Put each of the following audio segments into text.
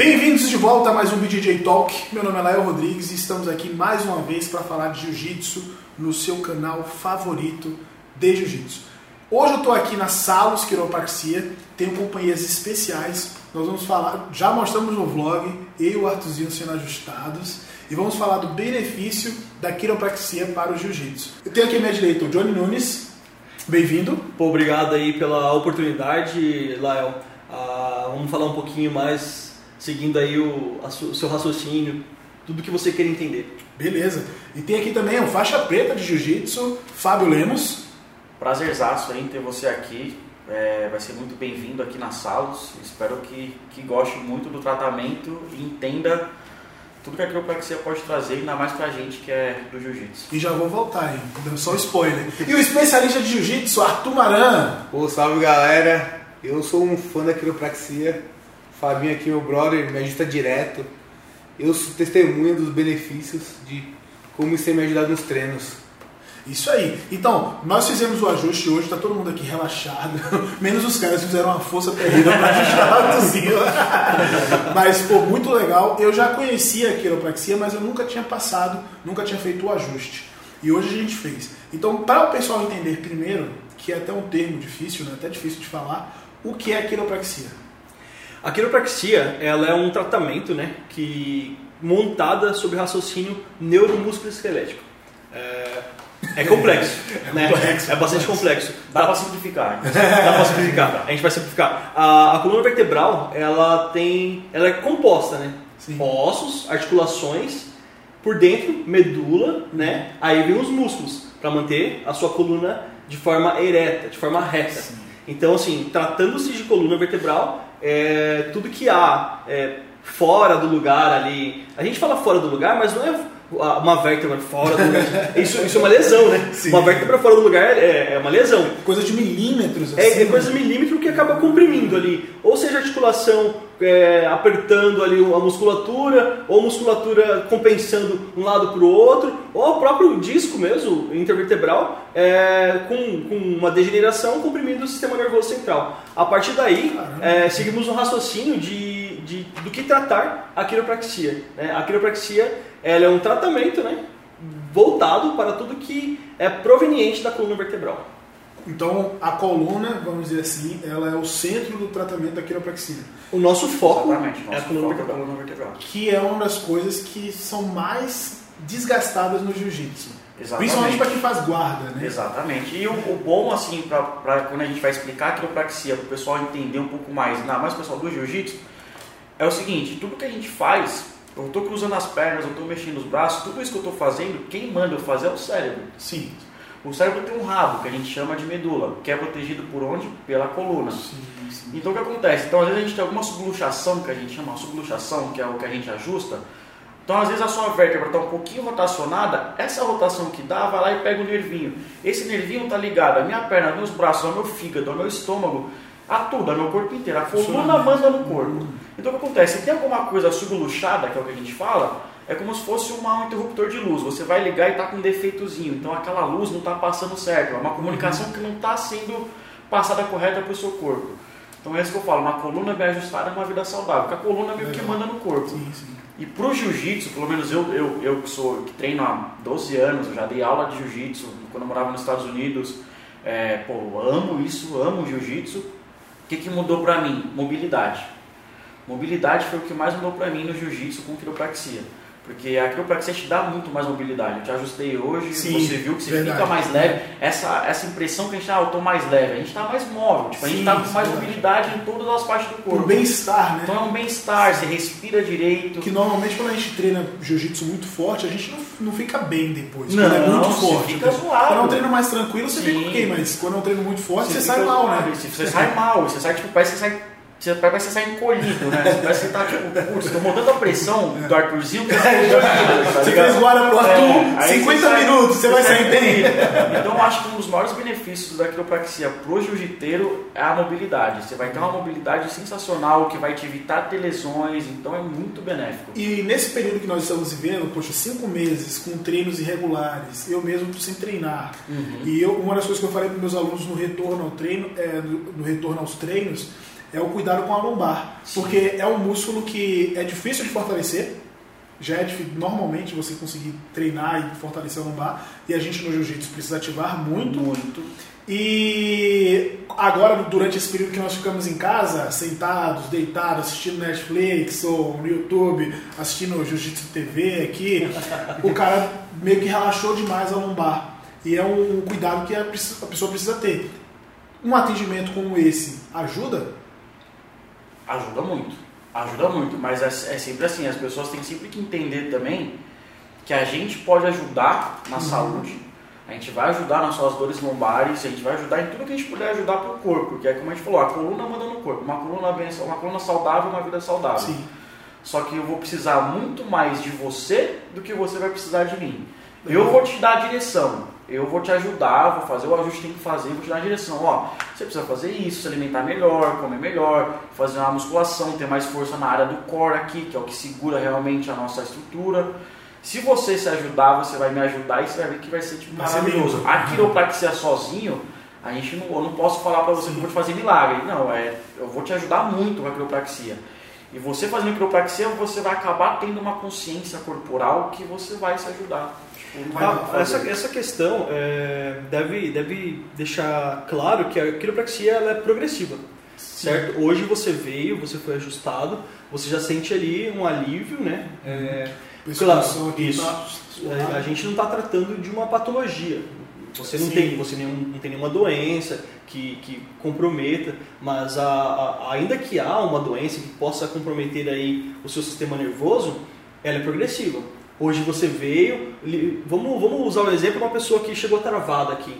Bem-vindos de volta a mais um BJJ Talk. Meu nome é Lael Rodrigues e estamos aqui mais uma vez para falar de Jiu-Jitsu no seu canal favorito de Jiu-Jitsu. Hoje eu estou aqui na Salos Quiropraxia, tenho companhias especiais. Nós vamos falar, já mostramos no vlog, eu e o Artuzinho sendo ajustados, e vamos falar do benefício da quiropraxia para o Jiu-Jitsu. Eu tenho aqui à minha direita o Johnny Nunes, bem-vindo. Obrigado aí pela oportunidade, Lael. Ah, vamos falar um pouquinho mais, seguindo aí o, a su- o seu raciocínio, tudo que você queira entender. Beleza. E tem aqui também o faixa preta de Jiu-Jitsu, Fábio Lemos. Prazerzaço em ter você aqui. É, vai ser muito bem-vindo aqui na Salos. Espero que, que goste muito do tratamento e entenda tudo que a quiropraxia pode trazer, ainda mais pra gente que é do jiu-jitsu. E já vou voltar, hein? Só um spoiler. E o especialista de Jiu-Jitsu, Arthur Maran. Pô, salve galera, eu sou um fã da quiropraxia, Fabinho aqui, meu brother, me ajusta direto. Eu sou testemunha dos benefícios de como isso tem me ajudado nos treinos. Isso aí. Então, nós fizemos o ajuste hoje, tá todo mundo aqui relaxado, menos os caras que fizeram uma força terrível para ajustar o Arthurzinho. mas, pô, muito legal. Eu já conhecia a quiropraxia, mas eu nunca tinha passado, nunca tinha feito o ajuste. E hoje a gente fez. Então, para o pessoal entender primeiro, que é até um termo difícil, né? até difícil de falar, o que é a quiropraxia? A quiropraxia, ela é um tratamento, né, que montada sobre raciocínio neuromusculo esquelético. É, é complexo, né? complexo, é bastante complexo. Dá pra simplificar. Dá pra simplificar. A gente vai simplificar. A, a coluna vertebral, ela tem, ela é composta, né? Sim. Ossos, articulações, por dentro medula, né? Aí vem os músculos para manter a sua coluna de forma ereta, de forma reta. Então, assim, tratando-se de coluna vertebral, é, tudo que há é, fora do lugar ali. A gente fala fora do lugar, mas não é uma vértebra fora do lugar. Isso, isso é uma lesão, né? Sim. Uma vértebra fora do lugar é, é uma lesão. Coisa de milímetros, assim. É, é coisa de milímetro que acaba comprimindo ali. Ou seja, articulação é, apertando ali a musculatura, ou musculatura compensando um lado para o outro, ou o próprio disco mesmo, intervertebral, é, com, com uma degeneração comprimindo o sistema nervoso central. A partir daí, é, seguimos um raciocínio de, de, do que tratar a quiropraxia. né? A quiropraxia ela é um tratamento né, voltado para tudo que é proveniente da coluna vertebral. Então, a coluna, vamos dizer assim, ela é o centro do tratamento da quiropraxia. O nosso foco Exatamente. é a coluna foco é a vertebral. coluna vertebral. que é uma das coisas que são mais desgastadas no jiu-jitsu. Exatamente. Principalmente para quem faz guarda, né? Exatamente. E o, o bom, assim, pra, pra quando a gente vai explicar a quiropraxia, para o pessoal entender um pouco mais, ainda mais o pessoal do jiu-jitsu, é o seguinte: tudo que a gente faz, eu estou cruzando as pernas, eu estou mexendo os braços, tudo isso que eu estou fazendo, quem manda eu fazer é o cérebro. Sim. O cérebro tem um rabo, que a gente chama de medula, que é protegido por onde? Pela coluna. Sim, sim. Então o que acontece? Então às vezes a gente tem alguma subluxação, que a gente chama subluxação, que é o que a gente ajusta. Então às vezes a sua vértebra está um pouquinho rotacionada, essa rotação que dá, vai lá e pega o nervinho. Esse nervinho está ligado à minha perna, aos meus braços, ao meu fígado, ao meu estômago, a tudo, ao meu corpo inteiro. A coluna manda no corpo. Então o que acontece? Se tem alguma coisa subluxada, que é o que a gente fala, é como se fosse uma- um interruptor de luz. Você vai ligar e está com um defeitozinho. Então aquela luz não está passando certo. É uma comunicação que não está sendo passada correta para o seu corpo. Então é isso que eu falo, uma coluna bem ajustada é uma vida saudável, porque a coluna meio que manda no corpo. Sim, sim. E pro jiu-jitsu, pelo menos eu, eu, eu que sou que treino há 12 anos, eu já dei aula de jiu-jitsu quando eu morava nos Estados Unidos. É, pô, amo isso, amo jiu-jitsu. Que, que mudou pra mim? Mobilidade. Mobilidade foi o que mais mudou pra mim no jiu-jitsu com quiropraxia. Porque a quiropraxia te dá muito mais mobilidade. Eu te ajustei hoje, Sim, você viu que você verdade. fica mais leve. Essa, essa impressão que a gente, ah, eu tô mais leve. A gente tá mais móvel, tipo, a gente Sim, tá com sim, mais verdade. mobilidade em todas as partes do corpo. Por bem-estar, né? Então é um bem-estar, você respira direito. Que normalmente quando a gente treina jiu-jitsu muito forte, a gente não, não fica bem depois. Não, quando é muito você forte. fica zoado. Quando é um treino mais tranquilo, você Sim. fica ok, mas quando é um treino muito forte, você, fica sai mal, né? Você sai mal, você sai, tipo, parece que você sai. Você, parece que você sai encolhido, né? Você parece que você tá, tipo, putz, tô mudando a pressão do Arthurzinho que tá Você fez guarda pro Arthur, É, aí 50 você sai- minutos, você vai sair bem. Então eu acho que um dos maiores benefícios da quiropraxia pro jiu-jiteiro é a mobilidade. Você vai ter uma mobilidade sensacional que vai te evitar ter lesões, então é muito benéfico. E nesse período que nós estamos vivendo, poxa, cinco meses com treinos irregulares, eu mesmo sem treinar. E eu, uma das coisas que eu falei para meus alunos no retorno ao treino, é, no, no retorno aos treinos, é o cuidado com a lombar. Porque é um músculo que é difícil de fortalecer. Já é difícil, normalmente você conseguir treinar e fortalecer a lombar. E a gente no jiu-jitsu precisa ativar muito. Muito. E agora, durante esse período que nós ficamos em casa, sentados, deitados, assistindo Netflix ou no YouTube, assistindo Jiu-Jitsu TV aqui, o cara meio que relaxou demais a lombar. E é um cuidado que a pessoa precisa ter. Um atendimento como esse ajuda? Ajuda muito. Ajuda muito. Mas é, é sempre assim, as pessoas têm sempre que entender também que a gente pode ajudar na saúde. A gente vai ajudar nas suas dores lombares, a gente vai ajudar em tudo que a gente puder ajudar pro corpo. Que é como a gente falou, a coluna manda no corpo. Uma coluna, bem, uma coluna saudável, uma vida saudável. Sim. Só que eu vou precisar muito mais de você do que você vai precisar de mim. Eu vou te dar a direção, eu vou te ajudar, vou fazer o ajuste que tem que fazer, vou te dar a direção. Ó, você precisa fazer isso, se alimentar melhor, comer melhor, fazer uma musculação, ter mais força na área do core aqui, que é o que segura realmente a nossa estrutura. Se você se ajudar, você vai me ajudar e você vai ver que vai ser tipo, maravilhoso. A quiropraxia sozinho, a gente não, eu não posso falar para você que eu vou te fazer milagre. Não, é, eu vou te ajudar muito com a quiropraxia. E você fazendo quiropraxia, você vai acabar tendo uma consciência corporal que você vai se ajudar. Tipo, Ah, essa, essa questão é, deve, deve deixar claro que a quiropraxia ela é progressiva, certo? Hoje você veio, você foi ajustado, você já sente ali um alívio, né? É, Pescoço claro, isso. tá É, a gente não está tratando de uma patologia. Você não Sim. tem, você nenhum, não tem nenhuma doença que, que comprometa, mas a, a- ainda que há uma doença que possa comprometer aí o seu sistema nervoso, ela é progressiva. Hoje você veio, vamos, vamos usar o exemplo de uma pessoa que chegou travada aqui.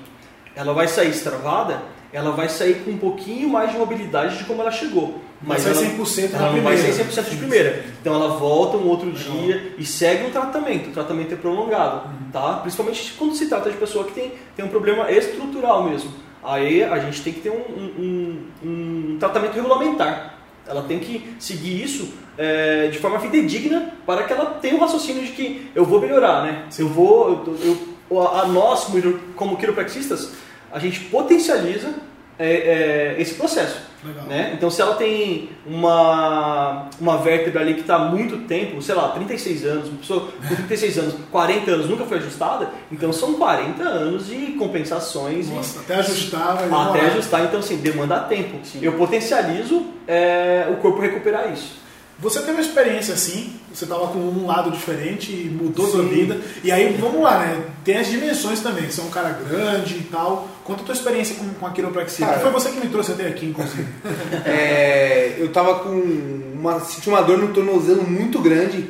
Ela vai sair estravada, ela vai sair com um pouquinho mais de mobilidade de como ela chegou. Mas vai 100% na ela vai primeira. ser 100% de primeira. Então ela volta um outro dia e segue um tratamento. O tratamento é prolongado, Uhum. tá? Principalmente quando se trata de pessoa que tem, tem um problema estrutural mesmo. Aí a gente tem que ter um, um- um- um tratamento regulamentar. Ela tem que seguir isso é, de forma fidedigna para que ela tenha um raciocínio de que eu vou melhorar, né? Eu vou, eu, eu- a nós como- como quiropraxistas, a gente potencializa é, é, esse processo. Legal. Né? Então, se ela tem uma, uma vértebra ali que está há muito tempo, sei lá, 36 anos, uma pessoa com 36 anos, 40 anos nunca foi ajustada, então são 40 anos de compensações e Nossa, até ajustar vai até demorar. ajustar. Então, assim, demanda tempo. Sim. Eu potencializo é, o corpo recuperar isso. Você teve uma experiência assim, você estava com um lado diferente e mudou sua vida. E aí, vamos lá, né? Tem as dimensões também. Você é um cara grande e tal. Conta a tua experiência com, com a quiropraxia. Cara. foi você que me trouxe até aqui, inclusive. É, eu tava com uma, senti uma dor no tornozelo muito grande.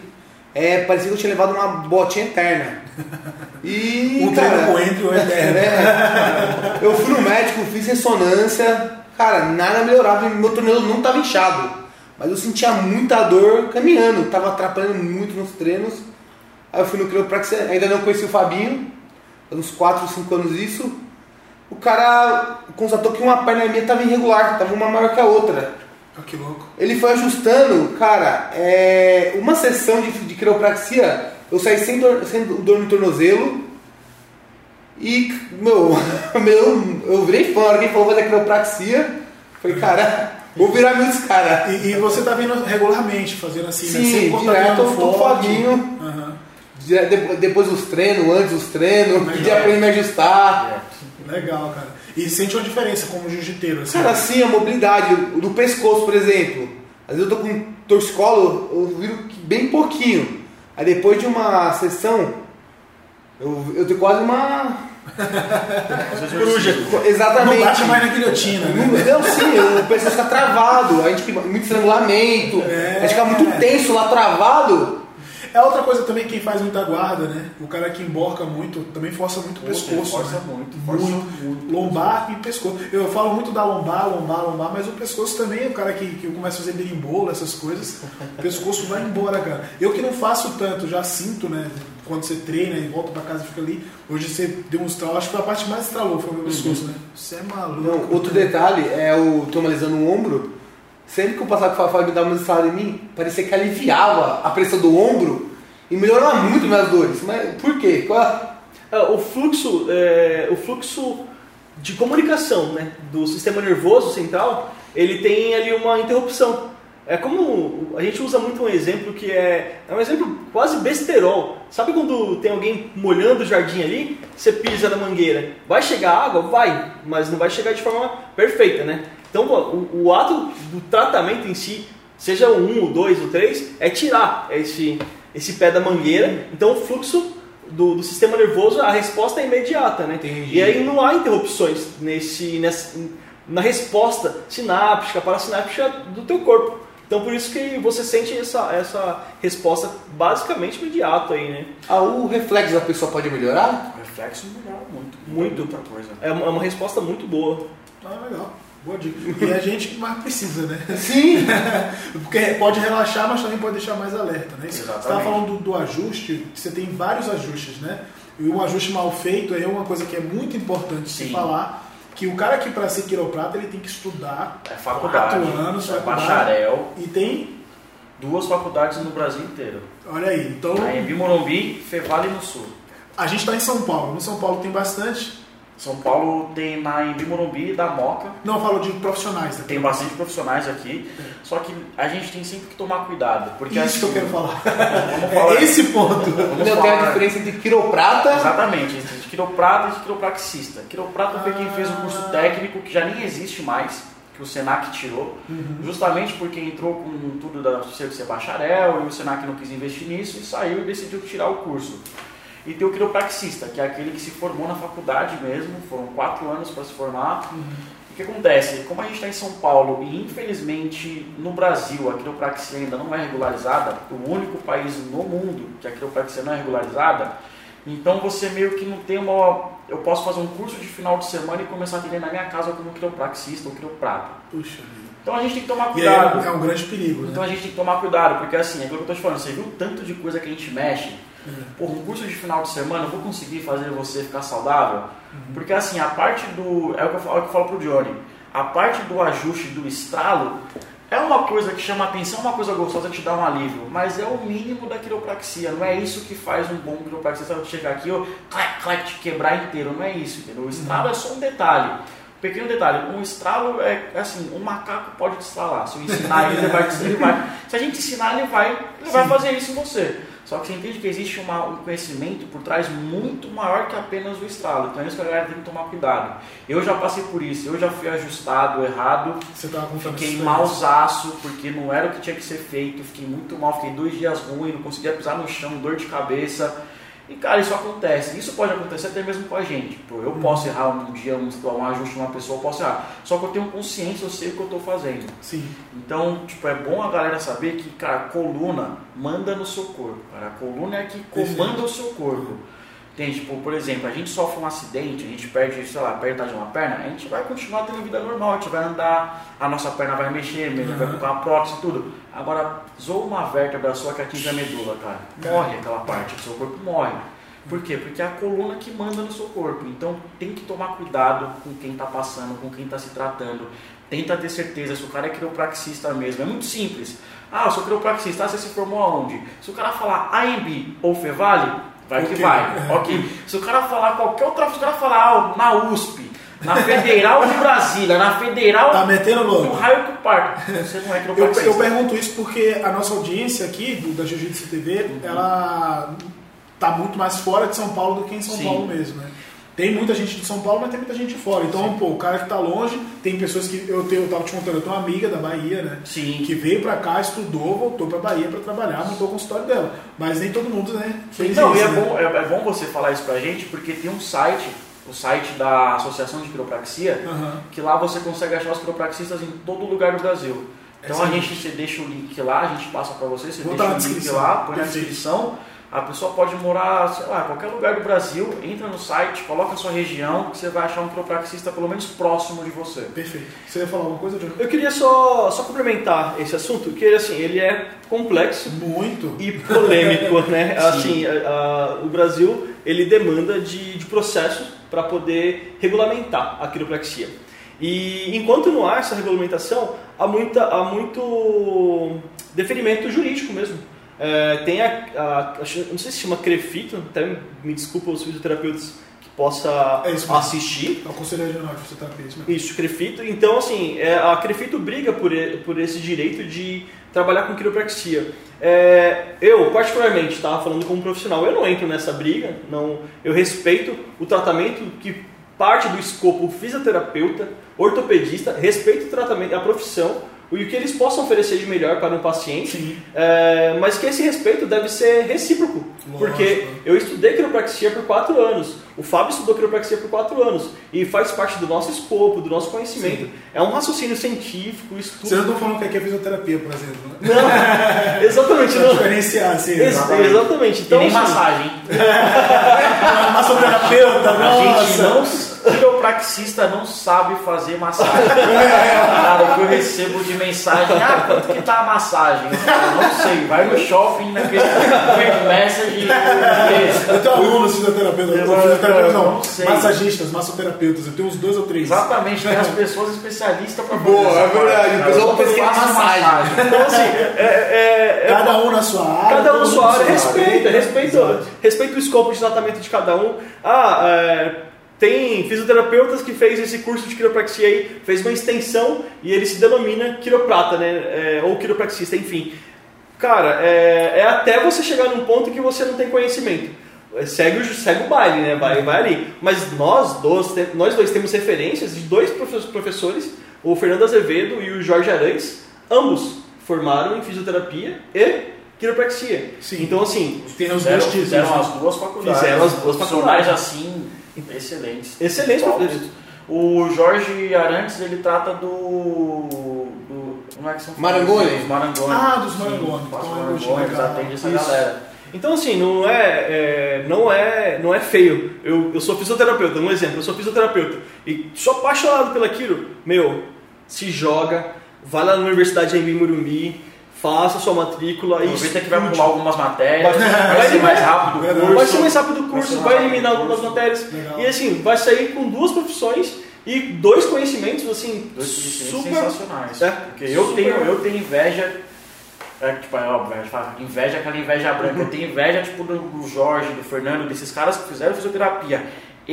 É, parecia que eu tinha levado uma botinha eterna. E, um cara, treino coentro o eterno. é, eu fui no médico, fiz ressonância, cara, nada melhorava, meu tornozelo não tava inchado. Mas eu sentia muita dor caminhando, tava atrapalhando muito nos treinos. Aí eu fui no quiropraxia, ainda não conheci o Fabinho, uns 4, 5 anos isso. O cara constatou que uma perna minha tava irregular, tava uma maior que a outra. Ah, que louco. Ele foi ajustando, cara, é, uma sessão de, de quiropraxia, eu saí sem dor, sem dor no tornozelo. E, meu, meu eu virei fã, alguém falou fazer quiropraxia. Falei, cara, vou virar meus cara. E, e você tá vindo regularmente fazendo assim, né? Sim, Sempre quando tá direto, tô foguinho. De- Depois dos treinos, antes dos treinos, dia pra ele me ajustar. Legal, cara. E sente uma diferença como jiu-jiteiro, assim. Cara, assim, a mobilidade do do pescoço, por exemplo. Às vezes eu tô com torcicolo, eu viro bem pouquinho. Aí depois de uma sessão, eu, eu tenho quase uma. Coruja. Exatamente. Não bate mais na guilhotina, né? Não, sim, o pescoço fica travado, a gente fica muito estrangulamento, É. a gente fica muito tenso lá travado. É outra coisa também quem faz muita guarda, né? O cara que emborca muito também força muito o pescoço. força né? muito, força muito. Lombar e pescoço. Eu falo muito da lombar, lombar, lombar, mas o pescoço também, o cara que, que começa a fazer berimbolo, essas coisas, o pescoço vai embora, cara. Eu que não faço tanto, já sinto, né? Quando você treina e volta pra casa e fica ali. Hoje você deu um estralo, acho que foi a parte mais estralou, foi o meu pescoço, né? Você é maluco. Não, outro detalhe é o tô analisando o ombro. Sempre que eu passava com o Fábio me dava uma estrada em mim, parecia que aliviava a pressão do ombro e melhorava muito minhas dores. Mas por quê? É, o fluxo, é, o fluxo de comunicação né, do sistema nervoso central, ele tem ali uma interrupção. É como a gente usa muito um exemplo que é, é um exemplo quase besterol. Sabe quando tem alguém molhando o jardim ali, você pisa na mangueira, vai chegar água? Vai, mas não vai chegar de forma perfeita, né? Então o, o ato do tratamento em si, seja o 1, o 2, o 3, é tirar esse, esse pé da mangueira. Então o fluxo do, do sistema nervoso, a resposta é imediata, né? Entendi. E aí não há interrupções nesse, nessa, na resposta sináptica, parasináptica do teu corpo. Então por isso que você sente essa, essa resposta basicamente imediata aí, né? Ah, o reflexo da pessoa pode melhorar? O reflexo melhora muito. Muito. Muita coisa. É uma, é uma resposta muito boa. Ah, legal. Boa dica. E a gente que mais precisa, né? Sim. Porque pode relaxar, mas também pode deixar mais alerta, né? Você Exatamente. estava falando do, do ajuste, você tem vários ajustes, né? E um ajuste mal feito é uma coisa que é muito importante se Sim. falar, que o cara que para ser quiroprata ele tem que estudar É faculdade. quatro anos, é faculdade, bacharel. e tem, Duas faculdades no Brasil inteiro. olha aí, então A Embi Morumbi, Fevale no Sul. a gente está em São Paulo, no São Paulo tem bastante, São Paulo tem na Embi Morumbi da Moca. não eu falo de profissionais, né? Tem bastante profissionais aqui. Só que a gente tem sempre que tomar cuidado. Porque Isso assim, que eu quero falar. Vamos falar. É esse ponto. Vamos Não tem a diferença entre quiroprata. Exatamente, entre de quiroprata e de quiropraxista. Quiroprata foi quem fez o curso Ah. técnico, que já nem existe mais, que o Senac tirou, Uhum. justamente porque entrou com tudo da ser bacharel e o Senac não quis investir nisso e saiu e decidiu tirar o curso. E tem o quiropraxista, que é aquele que se formou na faculdade mesmo, foram quatro anos para se formar. O que acontece? Como a gente está em São Paulo e infelizmente no Brasil a quiropraxia ainda não é regularizada, o único país no mundo que a quiropraxia não é regularizada, então você meio que não tem uma. Eu posso fazer um curso de final de semana e começar a atender na minha casa como quiropraxista ou quiroprata. Puxa. Então a gente tem que tomar aí cuidado. é um grande perigo, Então né? a gente tem que tomar cuidado, porque assim, é aquilo que eu tô te falando, você viu o tanto de coisa que a gente mexe? Porra, um curso de final de semana, eu vou conseguir fazer você ficar saudável? Porque assim, a parte do. É o que eu falo, é o que eu falo pro Johnny. A parte do ajuste do estralo é uma coisa que chama atenção, uma coisa gostosa que te dá um alívio, mas é o mínimo da quiropraxia. Não é isso que faz um bom quiropraxista chegar aqui, ó, clac, clac, te quebrar inteiro. Não é isso, entendeu? O estralo é só um detalhe. Pequeno detalhe, um estralo é assim, um macaco pode te estralar. Se eu ensinar ele, ele vai, ele vai. Se a gente ensinar, ele vai, ele vai fazer isso em você. Só que você entende que existe uma- um conhecimento por trás muito maior que apenas o estralo. Então é isso que a galera tem que tomar cuidado. Eu já passei por isso, eu já fui ajustado errado, Você tava fiquei mausaço, porque não era o que tinha que ser feito, fiquei muito mal, fiquei dois dias ruim, não conseguia pisar no chão, dor de cabeça. E cara, isso acontece. Isso pode acontecer até mesmo com a gente. Eu posso errar um dia, um, um ajuste de uma pessoa, eu posso errar. Só que eu tenho consciência, eu sei o que eu estou fazendo. Sim. Então, tipo, é bom a galera saber que, cara, a coluna manda no seu corpo. Cara. A coluna é a que comanda o seu corpo. Entende? Tipo, por exemplo, a gente sofre um acidente, a gente perde, sei lá, perde de uma perna, a gente vai continuar tendo vida normal, a gente vai andar, a nossa perna vai mexer, a gente vai colocar uma prótese e tudo. Agora, zoa uma vértebra sua que atinge a medula, cara. Morre aquela parte, o seu corpo morre. Por quê? Porque é a coluna que manda no seu corpo. Então tem que tomar cuidado com quem está passando, com quem está se tratando. Tenta ter certeza se o cara é quiropraxista mesmo. É muito simples. Ah, eu sou quiropraxista, ah, você se formou aonde? Se o cara falar AMB ou Fevale, vai que vai. Ok. Se o cara falar qualquer outra, se o cara falar ah, na USP, na Federal de Brasília, na Federal Tá metendo do louco? raio que parto, você não é Eu, quiropraxista. eu pergunto isso porque a nossa audiência aqui do, da Jiu-Jitsu TV, ela tá muito mais fora de São Paulo do que em São Sim. Paulo mesmo, né? Tem muita gente de São Paulo, mas tem muita gente de fora. Então, pô, o cara que tá longe, tem pessoas que eu, tenho, eu tava te contando, eu tenho uma amiga da Bahia, né? Sim. Que veio pra cá, estudou, voltou pra Bahia pra trabalhar, montou o consultório dela. Mas nem todo mundo, né? Fez Não, isso, e é né? bom, é, é bom você falar isso pra gente, porque tem um site, o site da Associação de Quiropraxia, Aham. que lá você consegue achar os quiropraxistas em todo lugar do Brasil. Então a Excelente. gente, você deixa o link lá, a gente passa pra você, você Vou deixa o link lá, põe na descrição. A pessoa pode morar, sei lá, em qualquer lugar do Brasil, entra no site, coloca a sua região, que você vai achar um quiropraxista pelo menos próximo de você. Perfeito. Você ia falar alguma coisa, Diogo? Eu queria só, só complementar esse assunto, que assim, ele é complexo Muito. e polêmico, né? Sim. Assim, a- a- o Brasil ele demanda de, de processos para poder regulamentar a quiropraxia. E enquanto não há essa regulamentação, há, muita, há muito deferimento jurídico mesmo. É, tem a, a- não sei se chama CREFITO, até me desculpa os fisioterapeutas que possa É isso assistir. É o Conselho Regional de Fisioterapia. isso mesmo. Isso, Crefito. Então, assim, é, a Crefito briga por, por esse direito de trabalhar com quiropraxia. É, eu, particularmente, estava falando como profissional, eu não entro nessa briga, não, eu respeito o tratamento que parte do escopo fisioterapeuta, ortopedista, respeito o tratamento, a profissão e o que eles possam oferecer de melhor para o paciente, Sim. é, mas que esse respeito deve ser recíproco, Lógico. porque eu estudei quiropraxia por quatro anos, o Fábio estudou quiropraxia por quatro anos e faz parte do nosso escopo, do nosso conhecimento. Sim. É um raciocínio científico, estudo. Vocês não estão falando que aqui é fisioterapia, por exemplo. Né? Não, exatamente, não. diferenciar, assim. Ex- exatamente. exatamente. E Então, nem assim, massagem. Massoterapeuta, A gente nossa. não. O quiropraxista não sabe fazer massagem. Cara, que eu recebo de mensagem, ah, quanto que tá a massagem? Eu não sei, vai no shopping, naquele quick message. Eu tenho alunos fisioterapeutas, Eu- eu não, não sei. massagistas, massoterapeutas, eu tenho uns dois ou três. Exatamente, tem as pessoas especialistas pra fazer Boa, é verdade, o pessoal pensa que é faço massagem. então, assim, é, é- é- Cada um na sua área. Cada um todo sua área, na respeita, respeita, respeita o escopo de tratamento de cada um. Ah, é, tem fisioterapeutas que fez esse curso de quiropraxia aí, fez uma extensão e ele se denomina quiroprata, né? É, ou quiropraxista, enfim. Cara, é, é até você chegar num ponto que você não tem conhecimento. É, Segue o, segue o baile, né? Vai, vai ali. Mas nós dois, nós dois temos referências de dois profe- professores, o Fernando Azevedo e o Jorge Arantes, ambos formaram em fisioterapia e quiropraxia. Sim. Então, assim, Fizeram, fizeram as duas faculdades. Fizeram as duas faculdades. assim, excelentes. excelente Tops. professor. O Jorge Arantes, ele trata do... do como é que são? Marangoni? Os Marangoni. Ah, dos Sim, Marangoni. faz Então, atendem essa Isso. galera. Então assim, não é, é, não é, não é feio. Eu, eu sou fisioterapeuta, um exemplo, eu sou fisioterapeuta e sou apaixonado pelo aquilo. Meu, se joga, vai lá na Universidade em Morumbi, faça sua matrícula e Aproveita que vai pular algumas matérias, Vai- vai, vai ser mais rápido o curso. Vai ser mais rápido o Vai curso, vai rápido eliminar o algumas curso. matérias Legal. e assim, vai sair com duas profissões e dois conhecimentos assim Dois conhecimentos super sensacionais. É, Porque eu super- tenho, eu tenho inveja. É, tipo, é óbvio, a gente fala inveja aquela inveja branca. Eu tenho inveja tipo, do Jorge, do Fernando, desses caras que fizeram fisioterapia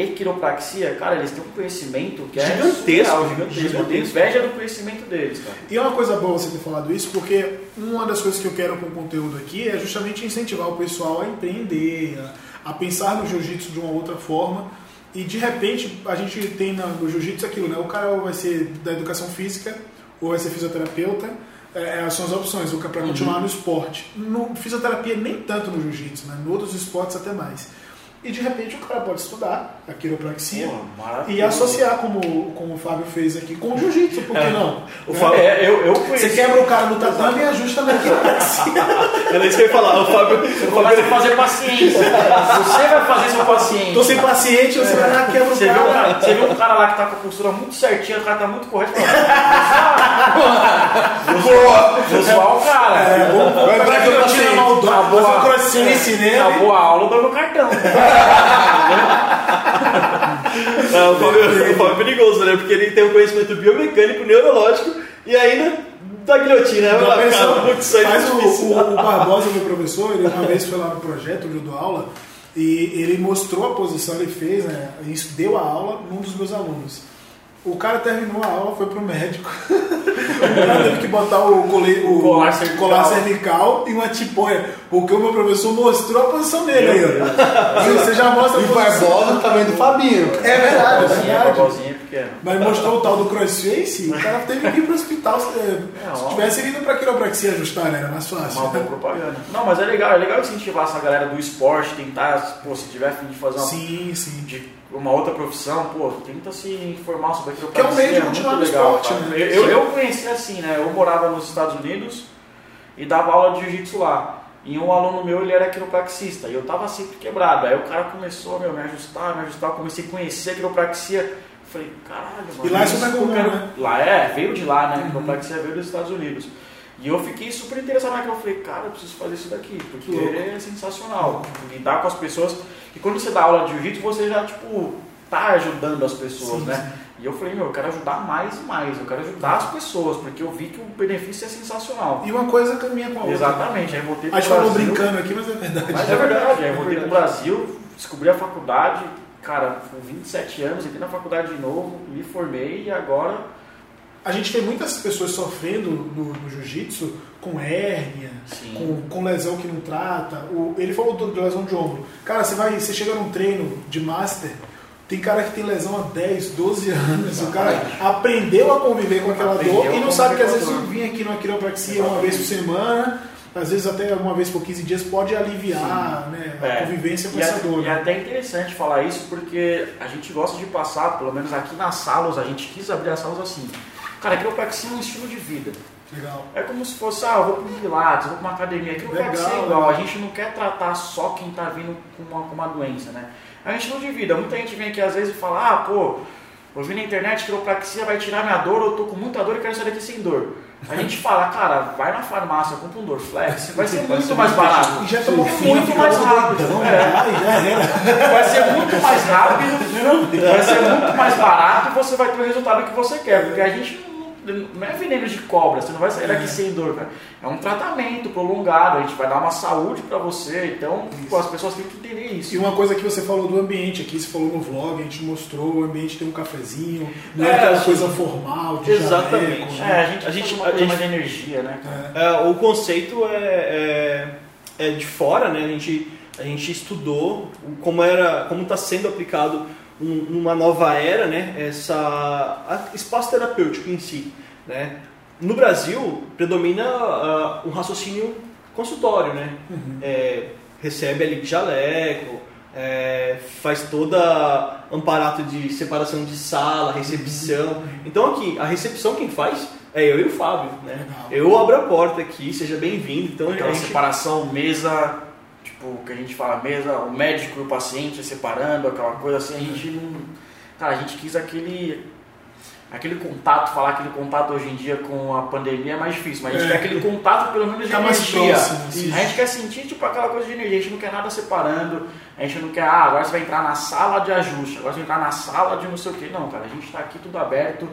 e quiropraxia. Cara, eles têm um conhecimento que é Gigantesco, surreal, gigantesco. Eu tenho gigantesco. inveja do conhecimento deles, cara. E é uma coisa boa você ter falado isso, porque uma das coisas que eu quero com o conteúdo aqui é justamente incentivar o pessoal a empreender, a, a pensar no jiu-jitsu de uma outra forma. E de repente a gente tem no jiu-jitsu aquilo, né? O cara vai ser da educação física ou vai ser fisioterapeuta. É, é, são as opções, o para continuar no esporte. No fisioterapia nem tanto no jiu-jitsu, né? Em outros esportes até mais. E de repente o cara pode estudar a quiropraxia Pô, e associar como, como o Fábio fez aqui com o jiu-jitsu, por que não? O Né? Fábio- É, eu, eu Você quebra o cara no tatame e ajusta na quiropraxia. Era isso que eu ia falar, o Fábio, o Fábio a fazer paciência. Você vai fazer seu paciente. Tô sem paciente, você vai lá quebra o Você viu, um cara. cara, você viu um cara lá que tá com a postura muito certinha, o cara tá muito correto. Boa! Vou zoar o cara. É, Vai a- um crossfit nele. Acabou a aula, eu dou meu cartão. É, o Fábio, o Fábio é perigoso, né? Porque ele tem um conhecimento biomecânico, neurológico e ainda da guilhotina. né? Já Cara, putz, é Mas o, o, o Barbosa, meu professor, ele uma vez foi lá no projeto, eu dou aula, e ele mostrou a posição, ele fez, né, isso deu a aula num dos meus alunos. O cara terminou a aula, foi pro médico. o cara teve que botar o, cole, o, Colar cervical. colar cervical e uma tiponha, porque o meu professor mostrou a posição dele aí. ó. Você já mostra E a o posição. Barbosa do tamanho do Fabinho. É verdade, é Barbosinha, verdade. É. Mas mostrou o tal do crossface, o cara teve que ir pro hospital. Se, É, se tivesse ido pra quiropraxia ajustar, né? Era mais fácil. Uma boa propaganda. Não, mas é legal, é legal incentivar essa galera do esporte, tentar, pô, se tiver a fim de fazer uma, Sim, sim. de uma outra profissão, pô, tenta se informar sobre aquilo. Que é um meio de continuar no esporte, né? Eu, eu conheci assim, né? Eu morava nos Estados Unidos e dava aula de jiu-jitsu lá. E um aluno meu, ele era quiropraxista. E eu tava sempre quebrado. Aí o cara começou meu, me ajustar, me ajustar. Eu comecei a conhecer a quiropraxia. Falei, caralho, mano. E lá é super isso que eu comum, quero- né? Lá é, veio de lá, né? A quiropraxia veio dos Estados Unidos. E eu fiquei super interessado naquilo. Eu falei, cara, eu preciso fazer isso daqui. Porque é sensacional. Lidar com as pessoas. E quando você dá aula de jiu-jitsu, você já, tipo, tá ajudando as pessoas, Sim, né? E eu falei, meu, eu quero ajudar mais e mais. Eu quero ajudar as pessoas. Porque eu vi que o benefício é sensacional. E uma coisa caminha com a outra. Exatamente. Aí voltei A gente pro falou Brasil. brincando aqui, mas é verdade. Mas é verdade. Aí voltei pro Brasil, descobri a faculdade. Cara, com 27 anos, entrei na faculdade de novo, me formei e agora A gente vê muitas pessoas sofrendo no, no jiu-jitsu com hérnia, com, com lesão que não trata. O- ele falou do, do lesão de ombro. Cara, você vai, você chega num treino de master, tem cara que tem lesão há 10, 12 anos. O cara aprendeu a conviver com aquela Aprendeu dor e não sabe que às vezes com a dor. vir aqui numa quiropraxia uma vez por semana, às vezes até uma vez por 15 dias, pode aliviar né, a É. convivência com E essa dor. e é até interessante falar isso porque a gente gosta de passar, pelo menos aqui nas salas, a gente quis abrir as salas assim. Cara, a quiropraxia é um estilo de vida. Legal. É como se fosse, ah, eu vou para um pilates, vou para uma academia. Quiropraxia Legal, é igual, legal. a gente não quer tratar só quem está vindo com uma, com uma doença, né? É um estilo de vida. Muita gente vem aqui às vezes e fala, ah, pô, eu vi na internet quiropraxia vai tirar minha dor, eu tô com muita dor e quero sair daqui sem dor. A gente fala, cara, vai na farmácia, compra um Dorflex, vai ser muito mais barato. E já tomou muito mais rápido. Doidão, É. né? Vai ser muito mais rápido, vai ser muito mais barato e você vai ter o resultado que você quer. Porque a gente não, não é veneno de cobra, você não vai sair daqui sem dor, cara. É um tratamento prolongado, a gente vai dar uma saúde pra você. Então, pô, as pessoas têm que entender isso. E uma coisa que você falou do ambiente aqui, você falou no vlog, a gente mostrou, o ambiente tem um cafezinho, não é, É, aquela assim, coisa formal, de exatamente. jaleco, É, né? a gente, A a gente- gente, a gente- mais de energia, né, cara? É, o conceito é, é, é de fora, né? A gente, a gente estudou como era, como está sendo aplicado um- numa nova era, né? Essa a- espaço terapêutico em si, né? No Brasil predomina ah, um raciocínio consultório, né? É, recebe ali de jaleco, é, faz toda amparato de separação de sala, recepção. Então aqui, a recepção quem faz é eu e o Fábio, né? Eu abro a porta aqui, seja bem-vindo. Então Aquela a gente separação, mesa, tipo, que a gente fala mesa, o médico e o paciente separando, aquela coisa assim, a gente não. Cara, a gente quis aquele. Aquele contato, falar aquele contato hoje em dia com a pandemia é mais difícil, mas a gente É. quer aquele contato pelo menos de mais energia. próximo, a gente quer sentir tipo aquela coisa de energia, a gente não quer nada separando, a gente não quer, ah, agora você vai entrar na sala de ajuste, agora você vai entrar na sala de não sei o que. Não, cara, a gente está aqui tudo aberto,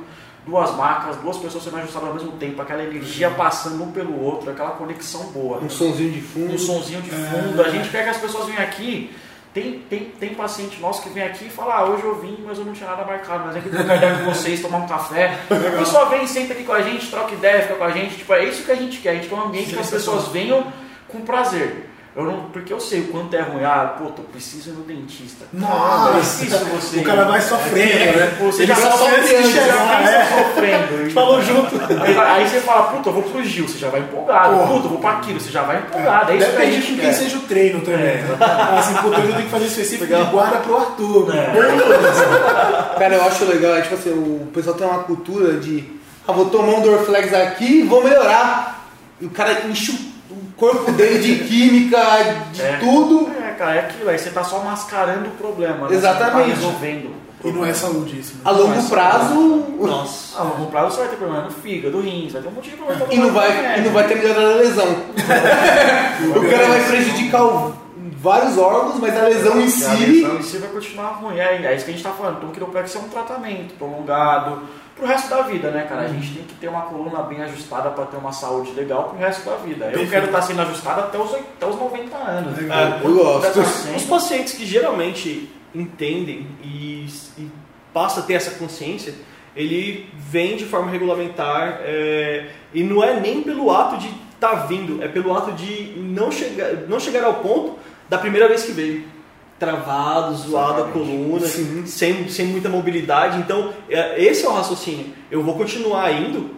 duas macas, duas pessoas sendo ajustadas ao mesmo tempo, aquela energia passando um pelo outro, aquela conexão boa Um sonzinho de fundo. um sonzinho de fundo. A gente quer que as pessoas venham aqui. Tem, tem, tem paciente nosso que vem aqui e fala, ah, hoje eu vim, mas eu não tinha nada marcado, mas é que trocar ideia com vocês, tomar um café. A pessoa vem, senta aqui com a gente, troca ideia, fica com a gente. Tipo, é isso que a gente quer. A gente quer um ambiente que as pessoas venham com prazer. Eu não, porque eu sei o quanto é ruim. Ah, pô, tô preciso ir no dentista. Nossa, é difícil você. o cara vai sofrendo, né? Você Ele já só sofre antes de chegar, já é. sofrendo. Falou junto. Aí, aí você fala, puta, eu vou pro Gil, você já vai empolgado. Porra. Puta, eu vou pra aquilo, você já vai empolgado. É isso que a Depende gente com quem quer. seja o treino também. É, né? assim, puta, eu tenho que fazer específico de guarda pro Arthur. É. Cara, eu acho legal, é tipo assim, o pessoal tem uma cultura de ah, vou tomar um Dorflex aqui e vou melhorar. E o cara enche o o corpo dele de química, de É. tudo. É, cara, é aquilo, aí você tá só mascarando o problema, né? Exatamente. Você tá resolvendo. E não é saúde isso. né? A longo Mas- prazo. Nossa. A longo prazo você vai ter problema no fígado, rins, vai ter um monte de problema. E não vai, e não vai ter melhorado a lesão. o cara vai prejudicar o- vários órgãos, mas a lesão em E a si. lesão em si vai continuar ruim. É, é isso que a gente tá falando. Então, o quiropraxia é um tratamento prolongado pro resto da vida, né, cara? A gente tem que ter uma coluna bem ajustada para ter uma saúde legal pro resto da vida. Eu Perfeito. quero estar sendo ajustado até os, até os 90 anos. Legal. É, Eu gosto. Tá sendo- Os pacientes que geralmente entendem e, e passa a ter essa consciência, ele vem de forma regulamentar é, e não é nem pelo ato de estar tá vindo, é pelo ato de não chegar, não chegar ao ponto da primeira vez que veio. Travado, zoado a coluna, Sim. sem, sem muita mobilidade. Então, é, esse é o raciocínio. Eu vou continuar indo,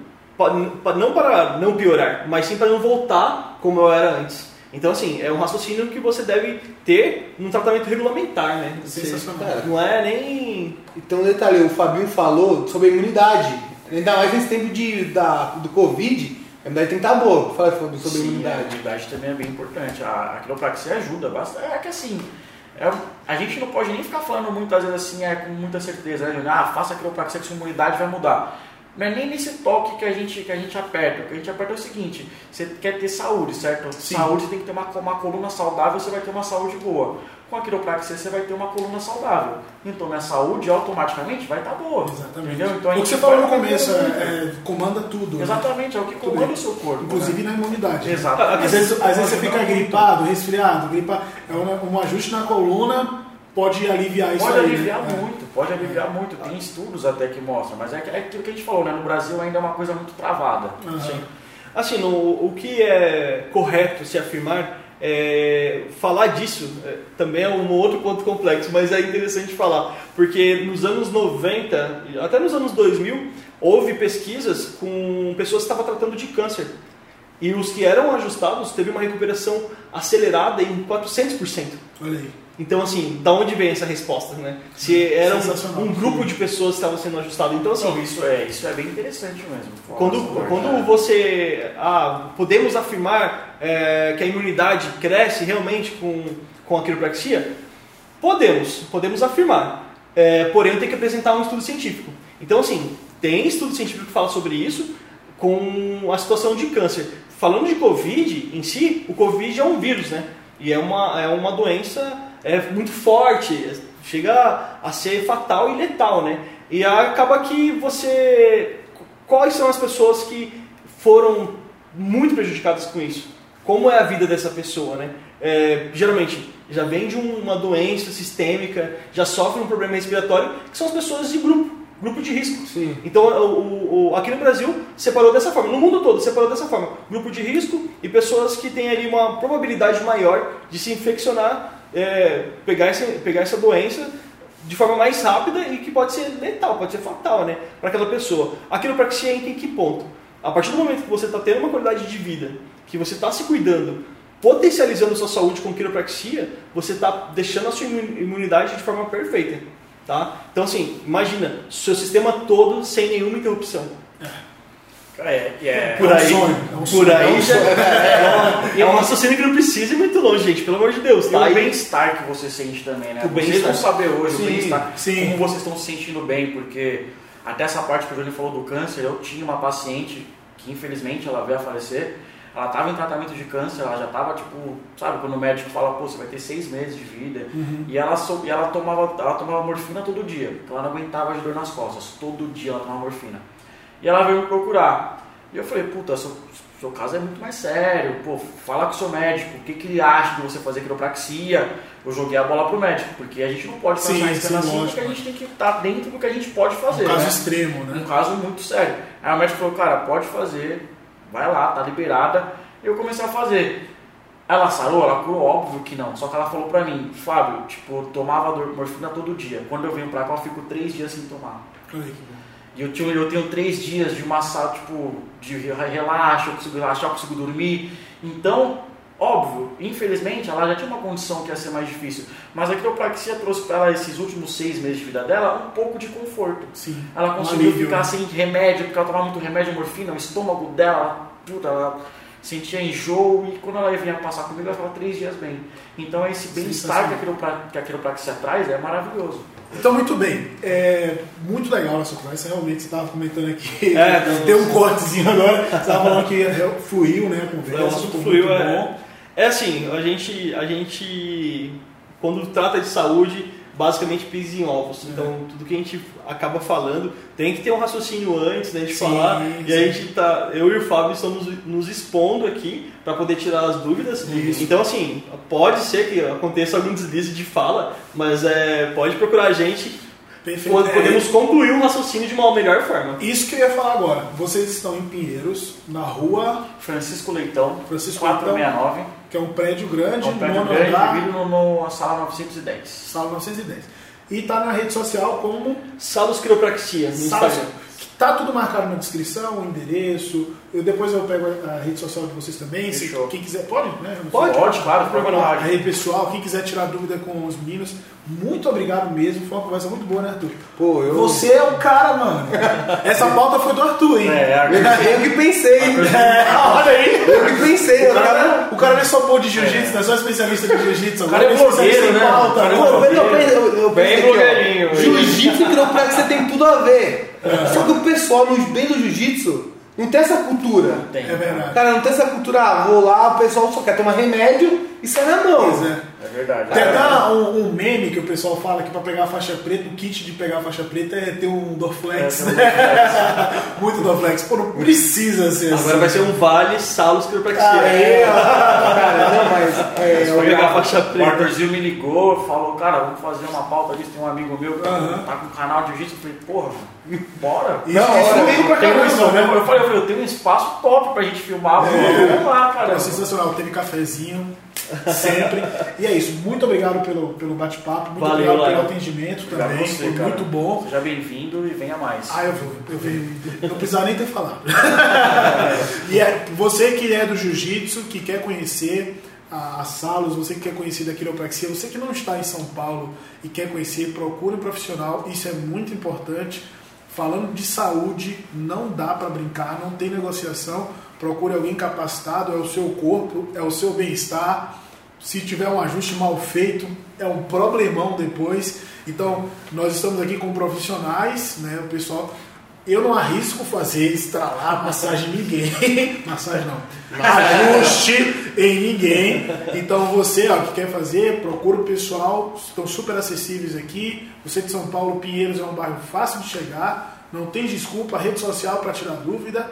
não para não piorar, mas sim para não voltar como eu era antes. Então, assim, é um raciocínio que você deve ter num tratamento regulamentar, né? Sensacional. Não é nem. Então, detalhe, o Fabinho falou sobre a imunidade. Ainda mais nesse tempo de, da, do Covid, a imunidade tem que estar boa. Fala sobre a Sim, a imunidade. imunidade também é bem importante. A, a quiropraxia ajuda bastante. É que assim, é- a gente não pode nem ficar falando muitas vezes assim, é, com muita certeza, né? Ah, faça a quiropraxia que sua imunidade vai mudar. Não é nem nesse toque que a gente, que a gente aperta. O que a gente aperta é o seguinte: você quer ter saúde, certo? Sim. Saúde você tem que ter uma, uma coluna saudável, você vai ter uma saúde boa. Com a quiropraxia você vai ter uma coluna saudável. Então minha saúde automaticamente vai estar boa. Exatamente. Entendeu? Então, a o que você falou no começo, é, é, comanda tudo. né? Exatamente, é o que comanda o seu corpo. Inclusive né? na imunidade. Exatamente. Às vezes, às vezes você fica gripado, resfriado, gripa, é um, um ajuste na coluna pode aliviar isso Pode aí, aliviar né? muito, pode aliviar muito. Tem estudos até que mostram, mas é, é aquilo que a gente falou, né? No Brasil ainda é uma coisa muito travada. É. Aham. Sim. Assim, no, o que é correto se afirmar, é, falar disso é, também é um outro ponto complexo, mas é interessante falar, porque nos anos 90, até nos anos 2000, houve pesquisas com pessoas que estavam tratando de câncer. E os que eram ajustados teve uma recuperação acelerada em 400%. Olha aí. Então, assim, da onde vem essa resposta, né? Se era um, um grupo de pessoas que estavam sendo ajustados. Então, assim, Então, isso é, isso é bem interessante mesmo. quando, Nossa, quando cara. você. Ah, podemos afirmar é, que a imunidade cresce realmente com, com a quiropraxia? Podemos, podemos afirmar. É, porém, tem que apresentar um estudo científico. Então, assim, tem estudo científico que fala sobre isso com a situação de câncer. Falando de Covid em si, o Covid é um vírus, né? E é uma, é uma doença é, muito forte, chega a ser fatal e letal, né? E acaba que você. Quais são as pessoas que foram muito prejudicadas com isso? Como é a vida dessa pessoa, né? É, geralmente já vem de um- uma doença sistêmica, já sofre um problema respiratório, que são as pessoas de grupo, grupo de risco. Sim. Então, o- o- aqui no Brasil, separou dessa forma. No mundo todo, separou dessa forma. Grupo de risco e pessoas que têm ali uma probabilidade maior de se infeccionar, é, pegar, essa, pegar essa doença de forma mais rápida e que pode ser letal, pode ser fatal, né? Para aquela pessoa. A quiropraxia entra em que ponto? A partir do momento que você está tendo uma qualidade de vida, que você está se cuidando, potencializando sua saúde com quiropraxia, você está deixando a sua imu- imunidade de forma perfeita. Tá? Então, assim, imagina, seu sistema todo sem nenhuma interrupção. É, é, Por um aí, sonho, é um por aí é já sonho. é, um raciocínio que não precisa ir muito longe, gente, pelo amor de Deus. E Tá? o E- bem-estar que você sente também, né? O Vocês vão saber hoje Sim, o bem-estar, sim. como vocês estão se sentindo bem, porque até essa parte que o Johnny falou do câncer, eu tinha uma paciente que infelizmente ela veio a falecer, ela estava em tratamento de câncer, ela já estava tipo, sabe, quando o médico fala, pô, você vai ter seis meses de vida, e, ela, so- e ela, tomava, ela tomava morfina todo dia, porque ela não aguentava de dor nas costas, todo dia ela tomava morfina. E ela veio me procurar. E eu falei, puta, seu, seu caso é muito mais sério, pô, fala com o seu médico, o que, que ele acha de você fazer quiropraxia? Eu joguei a bola pro médico, porque a gente não pode Sim, fazer sim, isso assim, lógico. porque a gente tem que estar dentro do que a gente pode fazer. Um caso né? extremo, né? Um caso muito sério. Aí o médico falou, cara, pode fazer, vai lá, tá liberada. Eu comecei a fazer. Ela sarou, ela curou, óbvio que não. Só que ela falou pra mim, Fábio, tipo, eu tomava dor- morfina todo dia. Quando eu venho pra cá, eu fico três dias sem tomar. Aí que bom. E eu, tinha, eu tenho três dias de massagem, tipo, de re- relaxo, eu consigo relaxar, eu consigo dormir. Então, óbvio, infelizmente, ela já tinha uma condição que ia ser mais difícil. Mas a quiropraxia trouxe pra ela, esses últimos seis meses de vida dela, um pouco de conforto. Sim. Ela Um conseguiu alívio, ficar né? sem remédio, porque ela tomava muito remédio, morfina, o estômago dela, puta, ela sentia enjoo e quando ela vinha passar comigo, ela ficava três dias bem. Então esse bem-estar que a quiropraxia traz é maravilhoso. Então, muito bem. É muito legal essa conversa. Realmente, você estava comentando aqui. É, tem um cortezinho agora. Você estava falando que é, fluiu, né? A conversa. O assunto fluiu, muito é. bom. É assim, a gente, a gente, quando trata de saúde, basicamente pisa em ovos. É. Então, tudo que a gente acaba falando tem que ter um raciocínio antes da gente Sim, falar. E a sim. gente tá, eu e o Fábio estamos nos expondo aqui para poder tirar as dúvidas. Isso. Então, assim, pode ser que aconteça algum deslize de fala, mas é, pode procurar a gente. Perfeito. É, Podemos concluir um raciocínio de uma melhor forma. Isso que eu ia falar agora. Vocês estão em Pinheiros, na rua Francisco Leitão, Francisco 469, que é um prédio grande, é um prédio nono grande, andar, dividido no, no sala 910. sala 910. E tá na rede social como Salos Quiropraxia no Salos. Instagram. Tá tudo marcado na descrição, o endereço. Eu depois eu pego a a rede social de vocês também. Se quem quiser, pode, né? Pode, Pode, claro, fica à A vontade. rede pessoal, quem quiser tirar dúvida com os meninos, muito obrigado mesmo. Foi uma conversa muito boa, né, Arthur? Pô, eu. Você é o cara, mano. Essa pauta foi do Arthur, hein? É, a- Eu que pensei. É, olha aí. Eu que pensei. O eu cara, o cara não é só bom de jiu-jitsu, não é só especialista de jiu-jitsu. O cara é blogueiro, em né? pauta, O cara é né? Pô, eu, eu, eu, eu Bem pensei aqui, ó, blogueirinho. Jiu-jitsu e quiropraxia tem tudo a ver. Só que o pessoal, nos bem do jiu-jitsu, não tem essa cultura. Tem. É verdade. Cara, não tem essa cultura ah, vou lá, o pessoal só quer tomar remédio e sai na mão. Pois é. É verdade. Tem até um, um meme que o pessoal fala que pra pegar a faixa preta, o kit de pegar a faixa preta é ter um Dorflex. É, um né? Muito Dorflex. Pô, não precisa ser assim. Agora vai ser um vale Salos Quiropraxia. Aê, ó. Cara, não, mas. É, pegar a faixa O preta. Arthurzinho me ligou, falou, cara, vamos fazer uma pauta disso. Tem um amigo meu que Aham. tá com um canal de jiu-jitsu. Eu falei, porra, bora. Isso, Não, isso olha, veio pra Tem caramba, espaço, né? eu falei, eu falei, eu tenho um espaço top pra gente filmar. É. Vamos lá, cara. Pô, sensacional, teve cafezinho sempre. E é isso, muito obrigado pelo, pelo bate-papo, muito Valeu, obrigado pelo atendimento Obrigado também, você, foi cara. muito bom. Seja bem-vindo e venha mais. Ah, eu vou, eu venho. Não precisava nem ter falado. e é, você que é do jiu-jitsu, que quer conhecer a, a Salos, você que quer conhecer da quiropraxia, você que não está em São Paulo e quer conhecer, procure um profissional, isso é muito importante. Falando de saúde, não dá para brincar, não tem negociação. Procure alguém capacitado, é o seu corpo, é o seu bem-estar. Se tiver um ajuste mal feito, é um problemão depois. Então, nós estamos aqui com profissionais, né? O pessoal. Eu não arrisco fazer estralar massagem em ninguém. massagem não. Ajuste em ninguém. Então você ó, que quer fazer, procura o pessoal. Estão super acessíveis aqui. Você de São Paulo, Pinheiros é um bairro fácil de chegar. Não tem desculpa, rede social para tirar dúvida.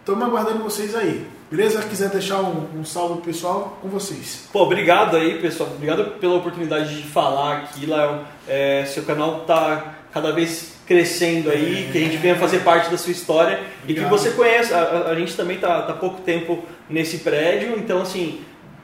Estamos aguardando vocês aí. Beleza? Quiser deixar um, um salve pessoal, com vocês. Pô, obrigado aí, pessoal. Obrigado pela oportunidade de falar aqui, Léo. É, seu canal tá cada vez crescendo aí, que a gente venha fazer parte da sua história e que Obrigado. você conheça. A, a- gente também tá, tá há pouco tempo nesse prédio, então assim,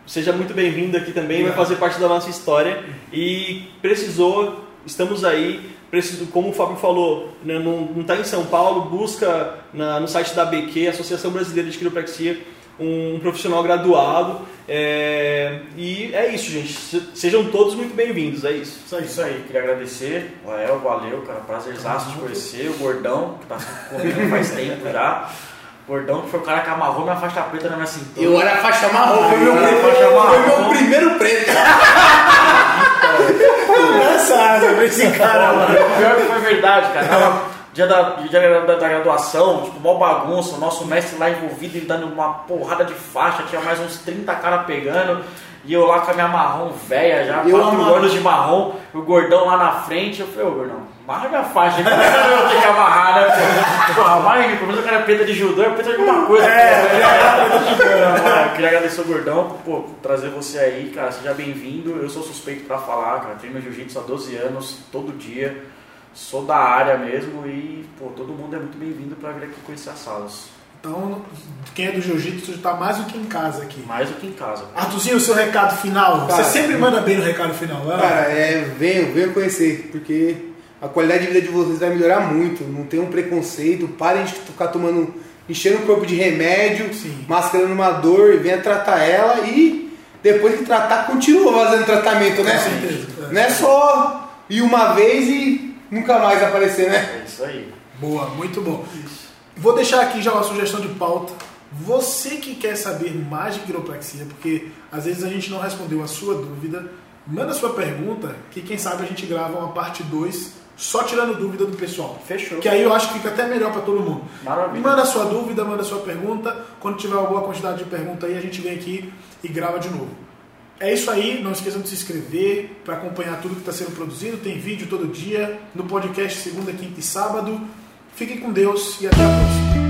seja muito bem-vindo aqui também, vai Obrigado. fazer parte da nossa história e precisou, estamos aí. Preciso, como o Fábio falou, né, não está em São Paulo, busca na- no site da ABQ, Associação Brasileira de Quiropraxia, um profissional graduado. é, e é isso, gente. Se- Sejam todos muito bem-vindos, é isso. Isso aí. Isso aí, queria agradecer. Lael, valeu, cara. Prazerzaço de conhecer. O Gordão, que tá comigo faz tempo já. O Gordão, que foi o cara que amarrou minha faixa preta na minha cintura. Eu era faixa marrom, foi meu, primeiro- faixa marrom. foi meu primeiro preto. Engraçado ver esse cara, mano. Pior que foi verdade, cara. Dia da, dia da, da graduação, tipo, mó bagunça, o nosso mestre lá envolvido, ele dando uma porrada de faixa, tinha mais uns 30 caras pegando. E eu lá com a minha marrom velha já, amarro. anos de marrom, o gordão lá na frente, eu falei, ô gordão, amarra minha faixa, não eu tenho que amarrar, né? Pô, amarra pelo menos o cara é preta de judô, é preta de alguma coisa. É, eu queria agradecer o gordão por trazer você aí, cara, seja bem-vindo. Eu sou suspeito pra falar, cara, treino jiu-jitsu há 12 anos, todo dia. Sou da área mesmo e, pô, todo mundo é muito bem-vindo pra vir aqui conhecer as salas. Então, quem é do jiu-jitsu está mais do que em casa aqui. Mais do que em casa. Artuzinho, o seu recado final. Cara, Você sempre manda bem no recado final, né? Cara, é, venham, venham conhecer, porque a qualidade de vida de vocês vai melhorar muito. Não tem um preconceito, parem de ficar tomando, enchendo o corpo de remédio, Sim. mascarando uma dor, venha tratar ela e depois de tratar, continua fazendo tratamento, né? Com certeza. Não é só ir uma vez e nunca mais aparecer, né? É isso aí. Boa, muito bom. Vou deixar aqui já uma sugestão de pauta. Você que quer saber mais de quiropraxia, porque às vezes a gente não respondeu a sua dúvida, manda sua pergunta, que quem sabe a gente grava uma parte 2 só tirando dúvida do pessoal. Fechou. Que aí eu acho que fica até melhor para todo mundo. Maravilha. Manda sua dúvida, manda sua pergunta. Quando tiver uma boa quantidade de pergunta aí, a gente vem aqui e grava de novo. É isso aí, não esqueçam de se inscrever para acompanhar tudo que está sendo produzido. Tem vídeo todo dia no podcast segunda, quinta e sábado. Fiquem com Deus e até a próxima.